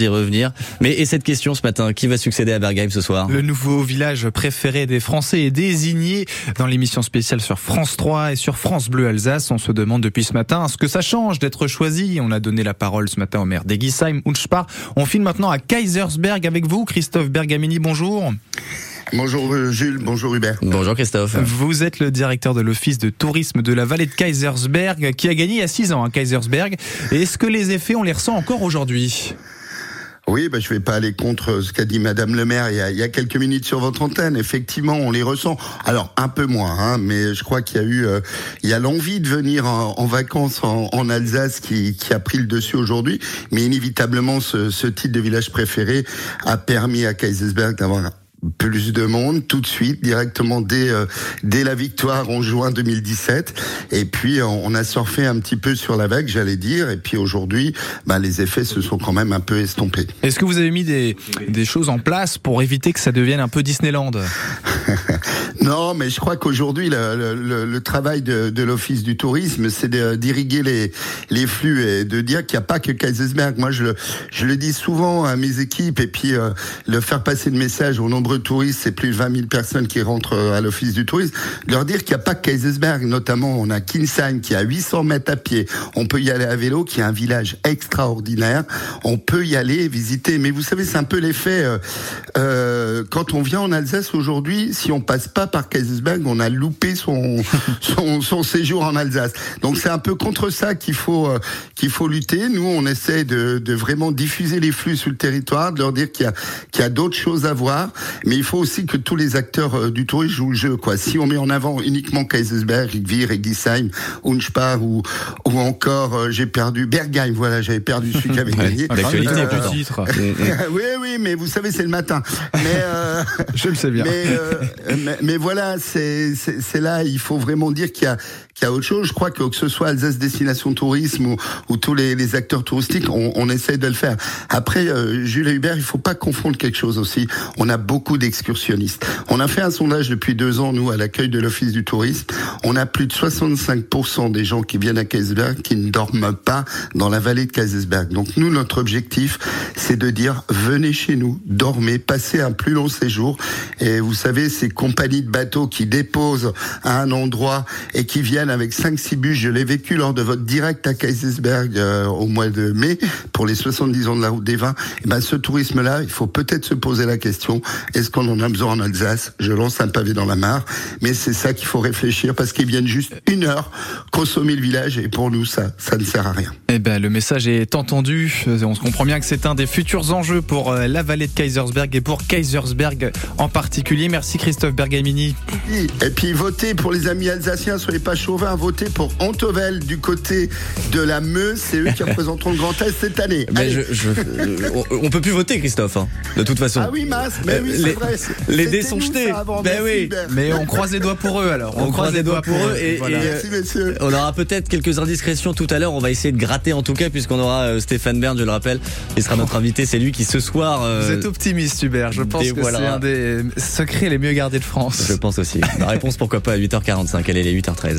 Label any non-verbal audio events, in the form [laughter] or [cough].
d'y revenir. Mais et cette question ce matin, qui va succéder à Bergheim ce soir? Le nouveau village préféré des Français est désigné dans l'émission spéciale sur France 3 et sur France Bleu Alsace. On se demande depuis ce matin ce que ça change d'être choisi? On a donné la parole ce matin au maire d'Egisheim, Unspar. On file maintenant à Kaisersberg avec vous, Christophe Bergamini. Bonjour. Bonjour euh, Jules, bonjour Hubert. Bonjour Christophe. Vous êtes le directeur de l'office de tourisme de la vallée de Kaisersberg qui a gagné il y a 6 ans à Kaisersberg. Et est-ce que les effets, on les ressent encore aujourd'hui? Oui, bah, je vais pas aller contre ce qu'a dit Madame le maire il y, a, quelques minutes sur votre antenne. Effectivement, on les ressent. Alors un peu moins, hein, mais je crois qu'il y a eu, euh, il y a l'envie de venir en, vacances en, Alsace qui, qui, a pris le dessus aujourd'hui. Mais inévitablement, ce, ce titre de village préféré a permis à Kaisersberg d'avoir plus de monde tout de suite directement dès euh, dès la victoire en juin 2017 et puis on a surfé un petit peu sur la vague j'allais dire. Et puis aujourd'hui bah, les effets se sont quand même un peu estompés. Est-ce que vous avez mis des des choses en place pour éviter que ça devienne un peu Disneyland? [laughs] Non, mais je crois qu'aujourd'hui le, le, le, travail de, de l'office du tourisme c'est d'irriguer les les flux et de dire qu'il n'y a pas que Kaisersberg. Moi je le je le dis souvent à mes équipes et puis euh, le faire passer le message au nombre touristes, c'est plus de 20 000 personnes qui rentrent à l'office du tourisme, leur dire qu'il n'y a pas que Kaisersberg, notamment on a Kinsheim qui à 800 mètres à pied, on peut y aller à vélo, qui est un village extraordinaire, on peut y aller visiter, mais vous savez c'est un peu l'effet, euh, euh, quand on vient en Alsace aujourd'hui, si on passe pas par Kaisersberg, on a loupé son, [laughs] son, son séjour en Alsace. Donc c'est un peu contre ça qu'il faut, euh, qu'il faut lutter. Nous on essaie de, de, vraiment diffuser les flux sur le territoire, de leur dire qu'il y a, qu'il y a d'autres choses à voir mais il faut aussi que tous les acteurs euh, du tourisme jouent le jeu. Quoi. Si on met en avant uniquement Kaisersberg, Rigvir, Egisheim, Unspar ou, ou encore, euh, j'ai perdu Bergheim, voilà, j'avais perdu celui qui avait [laughs] gagné. L'actualité euh, titre. [laughs] oui, oui, mais vous savez, c'est le matin. Mais, euh, Je le sais bien. Mais, euh, mais, mais, voilà, c'est là, il faut vraiment dire qu'il y a, qu'il y a autre chose. Je crois que que ce soit Alsace Destination Tourisme ou, ou tous les, les, acteurs touristiques, on, on essaie de le faire. Après, euh, Jules et Hubert, il faut pas confondre quelque chose aussi. On a beaucoup d'excursionnistes. On a fait un sondage depuis deux ans, nous, à l'accueil de l'Office du tourisme. On a plus de 65% des gens qui viennent à Kaisersberg qui ne dorment pas dans la vallée de Kaisersberg. Donc nous, notre objectif, c'est de dire, venez chez nous, dormez, passez un plus long séjour. Et vous savez, ces compagnies de bateaux qui déposent à un endroit et qui viennent avec 5-6 bus, je l'ai vécu lors de votre direct à Kaisersberg euh, au mois de mai, pour les 70 ans de la route des vins. Et ben, ce tourisme-là, il faut peut-être se poser la question, est-ce qu'on en a besoin en Alsace? Je lance un pavé dans la mare, mais c'est ça qu'il faut réfléchir parce qu'ils viennent juste une heure consommer le village et pour nous, ça, ça ne sert à rien. Eh ben, le message est entendu. On se comprend bien que c'est un des futurs enjeux pour euh, la vallée de Kaisersberg et pour Kaisersberg en particulier. Merci Christophe Bergamini. Et puis votez pour les amis alsaciens, soyez pas chauvins, votez pour Antovel du côté de la Meuse, c'est eux qui [laughs] représenteront le Grand Est cette année. Mais je, je, on peut plus voter Christophe, hein, de toute façon. Ah oui, mince, mais oui, c'est vrai. Les dés sont jetés. Ben oui, mais on croise les doigts pour eux alors. On, on croise les doigts pour eux et, voilà. et Merci, messieurs. on aura peut-être quelques indiscrétions tout à l'heure. On va essayer de gratter en tout cas puisqu'on aura euh, Stéphane Bern, je le rappelle, qui sera notre invité. C'est lui qui ce soir. Euh, Vous êtes optimiste Hubert. Je pense que c'est un des secrets les mieux gardés de France. Je pense aussi. La réponse pourquoi pas à 8h45. Elle est les 8h13.